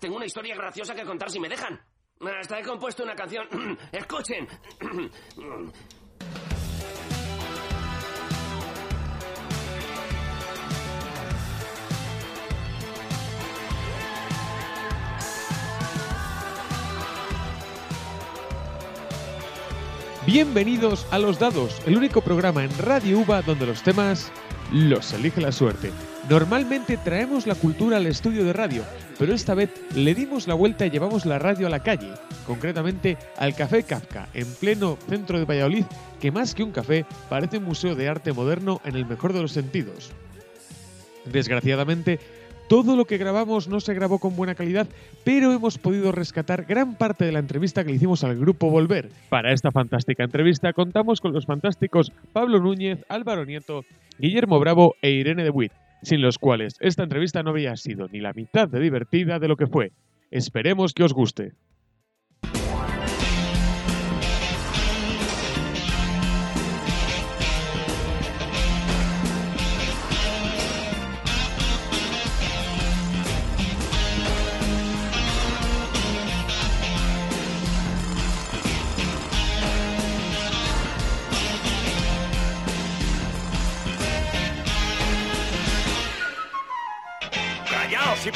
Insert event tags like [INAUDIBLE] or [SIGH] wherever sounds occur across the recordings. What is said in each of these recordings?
Tengo una historia graciosa que contar si me dejan. Hasta he compuesto una canción. [CLEARS THROAT] Escuchen. [CLEARS THROAT] Bienvenidos a Los Dados, el único programa en Radio UBA donde los temas los elige la suerte. Normalmente traemos la cultura al estudio de radio, pero esta vez le dimos la vuelta y llevamos la radio a la calle, concretamente al Café Kafka, en pleno centro de Valladolid, que más que un café parece un museo de arte moderno en el mejor de los sentidos. Desgraciadamente, todo lo que grabamos no se grabó con buena calidad, pero hemos podido rescatar gran parte de la entrevista que le hicimos al grupo Volver. Para esta fantástica entrevista contamos con los fantásticos Pablo Núñez, Álvaro Nieto, Guillermo Bravo e Irene de Witt, sin los cuales esta entrevista no había sido ni la mitad de divertida de lo que fue. Esperemos que os guste.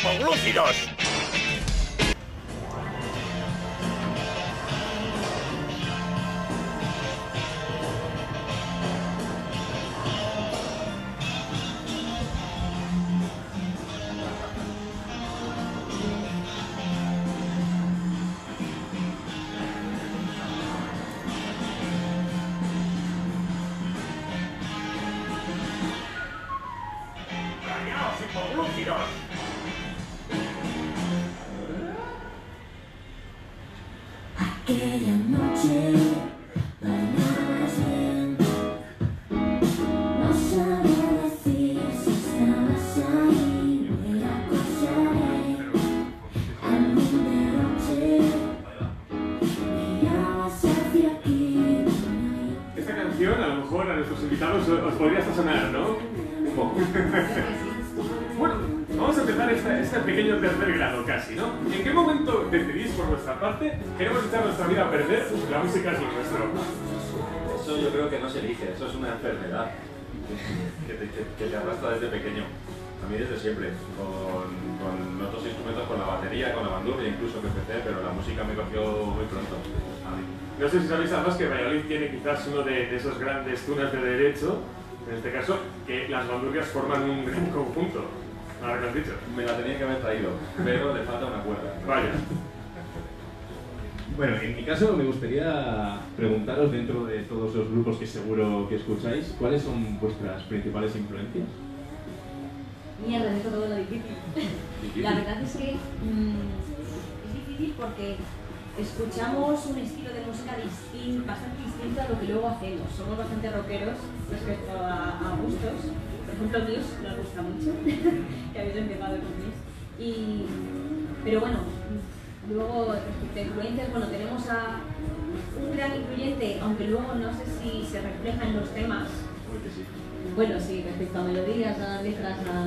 ¡Callaos, you. Pequeño tercer grado casi, ¿no? ¿En qué momento decidís por vuestra parte queremos echar nuestra vida a perder? La música es lo nuestro. Eso yo creo que no se elige, eso es una enfermedad que te, que- que te arrastra desde pequeño. A mí desde siempre, con, con otros instrumentos, con la batería, con la bandurria incluso que empecé, pero la música me cogió muy pronto. A mí. No sé si sabéis además que Valladolid tiene quizás uno de, de esos grandes tunas de derecho, en este caso, que las bandurrias forman un gran conjunto. Ahora que has dicho. Me la tenía que haber traído, pero le falta una cuerda. Vaya. Bueno, en mi caso me gustaría preguntaros dentro de todos los grupos que seguro que escucháis, ¿cuáles son vuestras principales influencias? Mierda, esto todo lo difícil. La verdad es que mm, es difícil porque escuchamos un estilo de música distin- bastante distinto a lo que luego hacemos. Somos bastante rockeros respecto a, a gustos. Por ejemplo, Muse nos gusta mucho, [LAUGHS] que habéis empezado con Muse. Y, pero bueno, luego respecto a influencias, bueno, tenemos a un gran influyente, aunque luego no sé si se refleja en los temas, bueno, sí, respecto a melodías, a letras, a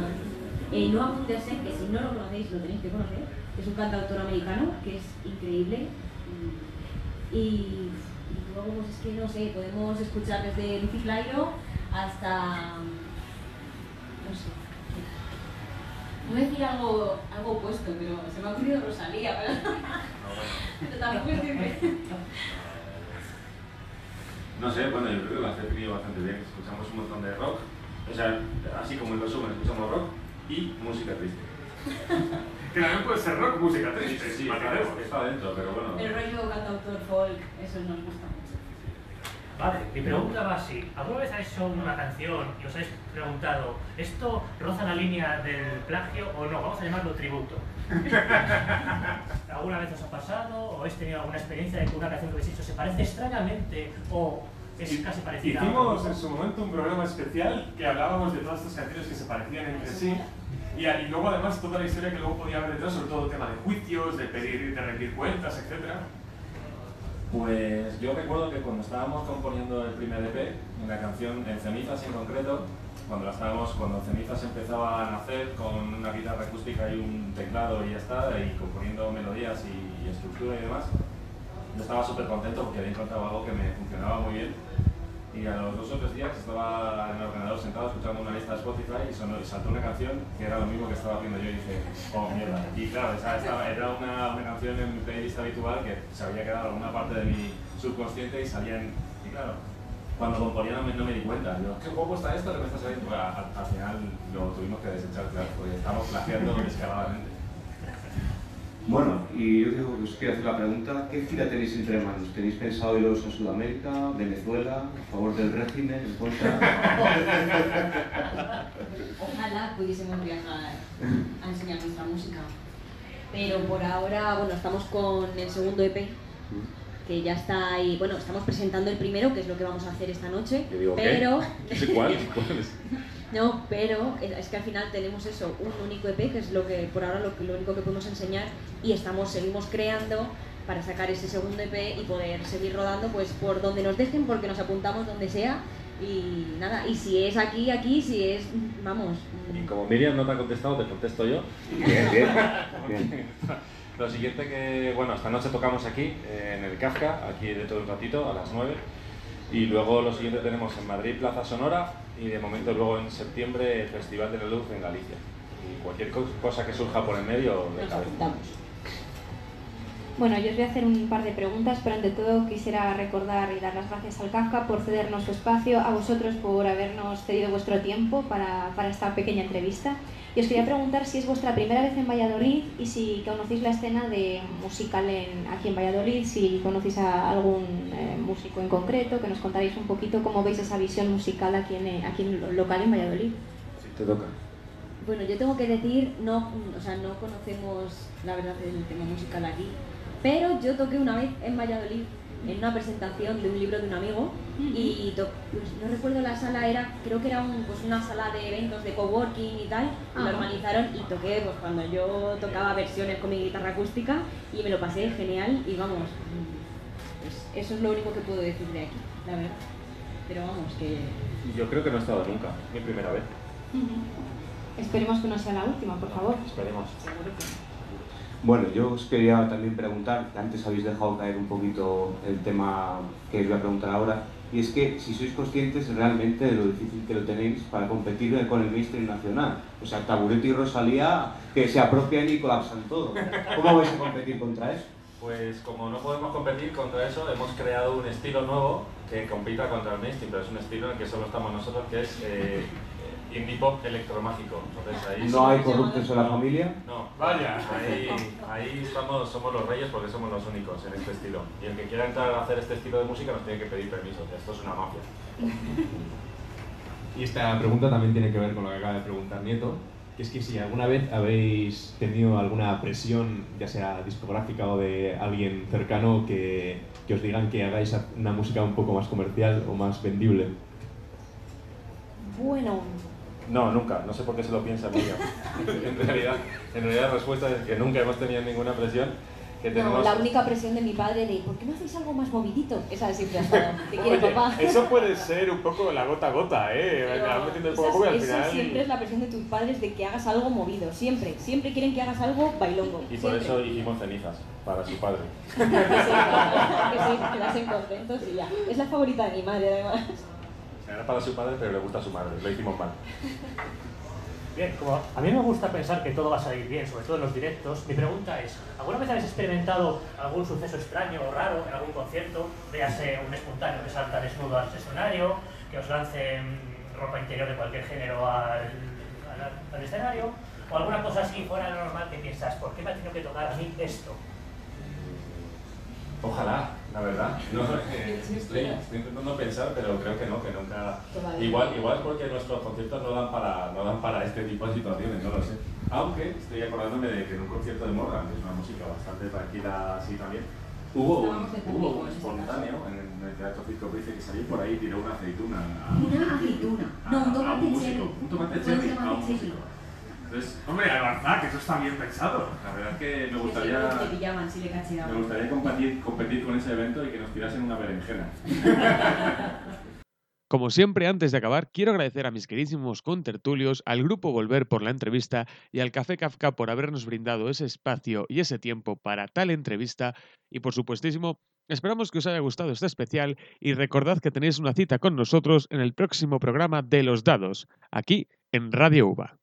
eh, Noah Pundersen, que si no lo conocéis lo tenéis que conocer, es un cantautor americano que es increíble. Y, luego, pues es que no sé, podemos escuchar desde Lucy Flyro hasta. no sé. Voy a decir algo, algo opuesto, pero se me ha ocurrido Rosalía, pero, [LAUGHS] pero tampoco es No sé, bueno, yo creo que lo has definido bastante bien. Escuchamos un montón de rock, o sea, así como en resumen, escuchamos rock y música triste. [LAUGHS] Que también puede ser rock, música triste. Sí, mataremos. está, está dentro, pero bueno. El rollo cantautor folk, eso nos gusta mucho. Vale, mi pregunta va así. ¿Alguna vez habéis hecho una canción y os habéis preguntado, ¿esto roza la línea del plagio o no? Vamos a llamarlo tributo. [LAUGHS] ¿Alguna vez os ha pasado o habéis tenido alguna experiencia de que una canción que habéis hecho se parece extrañamente o es casi parecida? Hicimos en su momento un programa especial que hablábamos de todas estas canciones que se parecían entre sí. Y, y luego además toda la historia que luego podía haber detrás, sobre todo el tema de juicios, de pedir, de rendir cuentas, etcétera. Pues yo recuerdo que cuando estábamos componiendo el primer EP, una canción en cenizas en concreto, cuando la estábamos, cuando Cenizas empezaba a nacer con una guitarra acústica y un teclado y ya está, y componiendo melodías y, y estructura y demás, yo estaba súper contento porque había encontrado algo que me funcionaba muy bien. Y a los dos o tres días estaba en el ordenador sentado escuchando una lista de Spotify y, saltó una canción que era lo mismo que estaba haciendo yo y dije, oh mierda. Y claro, era una, una canción en mi playlist habitual que se había quedado en alguna parte de mi subconsciente y salían. Y claro, cuando componía no me, no me di cuenta. Yo, ¿qué juego está esto? ¿Qué me está saliendo? Al, al final lo tuvimos que desechar, claro, porque estamos plagiando descaradamente. Bueno, y yo digo que os quiero hacer la pregunta, ¿qué gira tenéis entre manos? ¿Tenéis pensado iros a Sudamérica, Venezuela, a favor del régimen, en contra? [LAUGHS] Ojalá pudiésemos viajar a enseñar nuestra música. Pero por ahora, bueno, estamos con el segundo EP, que ya está ahí. Bueno, estamos presentando el primero, que es lo que vamos a hacer esta noche. Yo digo, ¿qué? pero. Sé cuál, [LAUGHS] cuál es. No, pero es que al final tenemos eso, un único EP, que es lo que por ahora lo, que- lo único que podemos enseñar, y estamos, seguimos creando para sacar ese segundo EP y poder seguir rodando pues por donde nos dejen, porque nos apuntamos donde sea. Y nada, y si es aquí, aquí, si es, vamos, Y como Miriam no te ha contestado, te contesto yo. Bien, bien, [LAUGHS] bien. Lo siguiente que, bueno, esta noche tocamos aquí, eh, en el Kafka, aquí dentro de un ratito, a las 9. Y luego lo siguiente tenemos en Madrid Plaza Sonora y de momento luego en septiembre el Festival de la Luz en Galicia. Y cualquier co- cosa que surja por el medio, de nos cabeza. apuntamos. Bueno, yo os voy a hacer un par de preguntas, pero ante todo quisiera recordar y dar las gracias al Kafka por cedernos su espacio, a vosotros por habernos cedido vuestro tiempo para, para esta pequeña entrevista. Y os quería preguntar si es vuestra primera vez en Valladolid y si conocéis la escena de musical en, aquí en Valladolid, si conocéis a algún eh, músico en concreto, que nos contaréis un poquito cómo veis esa visión musical aquí en, eh, aquí en lo local en Valladolid. Si te toca. Bueno, yo tengo que decir, no, o sea, no conocemos la verdad el tema musical aquí, pero yo toqué una vez en Valladolid en una presentación de un libro de un amigo y to- pues, no recuerdo la sala, era creo que era un- pues, una sala de eventos de coworking y tal, y lo organizaron y toqué pues cuando yo tocaba versiones con mi guitarra acústica y me lo pasé genial y vamos, pues, eso es lo único que puedo decir de aquí, la verdad. Pero vamos, que Yo creo que no he estado nunca, mi primera vez. Esperemos que no sea la última, por favor. Esperemos. Bueno, yo os quería también preguntar, antes habéis dejado caer un poquito el tema que os voy a preguntar ahora, y es que si sois conscientes realmente de lo difícil que lo tenéis para competir con el mainstream nacional. O sea, Taburete y Rosalía que se apropian y colapsan todo. ¿Cómo vais a competir contra eso? Pues como no podemos competir contra eso, hemos creado un estilo nuevo que compita contra el mainstream, pero es un estilo en el que solo estamos nosotros, que es eh, eh, indie pop electromágico. Entonces ahí ¿No hay corruptos en la familia? No, Vaya. Ahí, ahí estamos, somos los reyes porque somos los únicos en este estilo. Y el que quiera entrar a hacer este estilo de música nos tiene que pedir permiso, esto es una mafia. Y esta pregunta también tiene que ver con lo que acaba de preguntar Nieto, que es que si alguna vez habéis tenido alguna presión, ya sea discográfica o de alguien cercano, que, que os digan que hagáis una música un poco más comercial o más vendible. bueno, No, nunca. No sé por qué se lo piensa Miriam. [LAUGHS] en, realidad, en realidad la respuesta es que nunca hemos tenido ninguna presión. Que no, tenemos... la única presión de mi padre de ¿por qué no hacéis algo más movidito? Esa siempre ha estado. Te quiere Oye, papá. eso [LAUGHS] puede ser un poco la gota a gota, ¿eh? Pero poco a poco al final... siempre es la presión de tus padres de que hagas algo movido, siempre. Siempre quieren que hagas algo bailongo. Y por siempre. eso hicimos cenizas, para su padre. [LAUGHS] que sí, que sí, que la hacen contentos y ya. Es la favorita de mi madre, además. Era para su padre, pero le gusta a su madre. Lo hicimos mal. Bien, como a mí me gusta pensar que todo va a salir bien, sobre todo en los directos, mi pregunta es, ¿alguna vez habéis experimentado algún suceso extraño o raro en algún concierto? Véase un espontáneo que salta desnudo al escenario, que os lance mm, ropa interior de cualquier género al, al- al escenario, o alguna cosa así fuera de lo normal que piensas, ¿por qué me ha tenido que tocar a mí esto? Ojalá, la verdad. No, eh, estoy, estoy intentando pensar, pero creo que no, que nunca. Todavía. Igual, igual porque nuestros conciertos no dan para, no dan para este tipo de situaciones, no lo sé. Aunque estoy acordándome de que en un concierto de Morgan, que es una música bastante tranquila así también, hubo un, hubo un espontáneo en el, Teatro Circo Price que salió por ahí y tiró una aceituna a, Una aceituna. a- No, un tomate cherry. Un tomate cherry a un tomate cherry. músico. Entonces, Hombre, Albarzá, que eso está bien pensado. la verdad es que me gustaría... pillaban le. Me gustaría competir, competir con ese evento y que nos tirasen una berenjena. [LAUGHS] Como siempre, antes de acabar, quiero agradecer a mis queridísimos contertulios, al grupo Volver por la entrevista y al Café Kafka por habernos brindado ese espacio y ese tiempo para tal entrevista. Y por supuestísimo, esperamos que os haya gustado este especial y recordad que tenéis una cita con nosotros en el próximo programa de Los Dados, aquí en Radio UBA.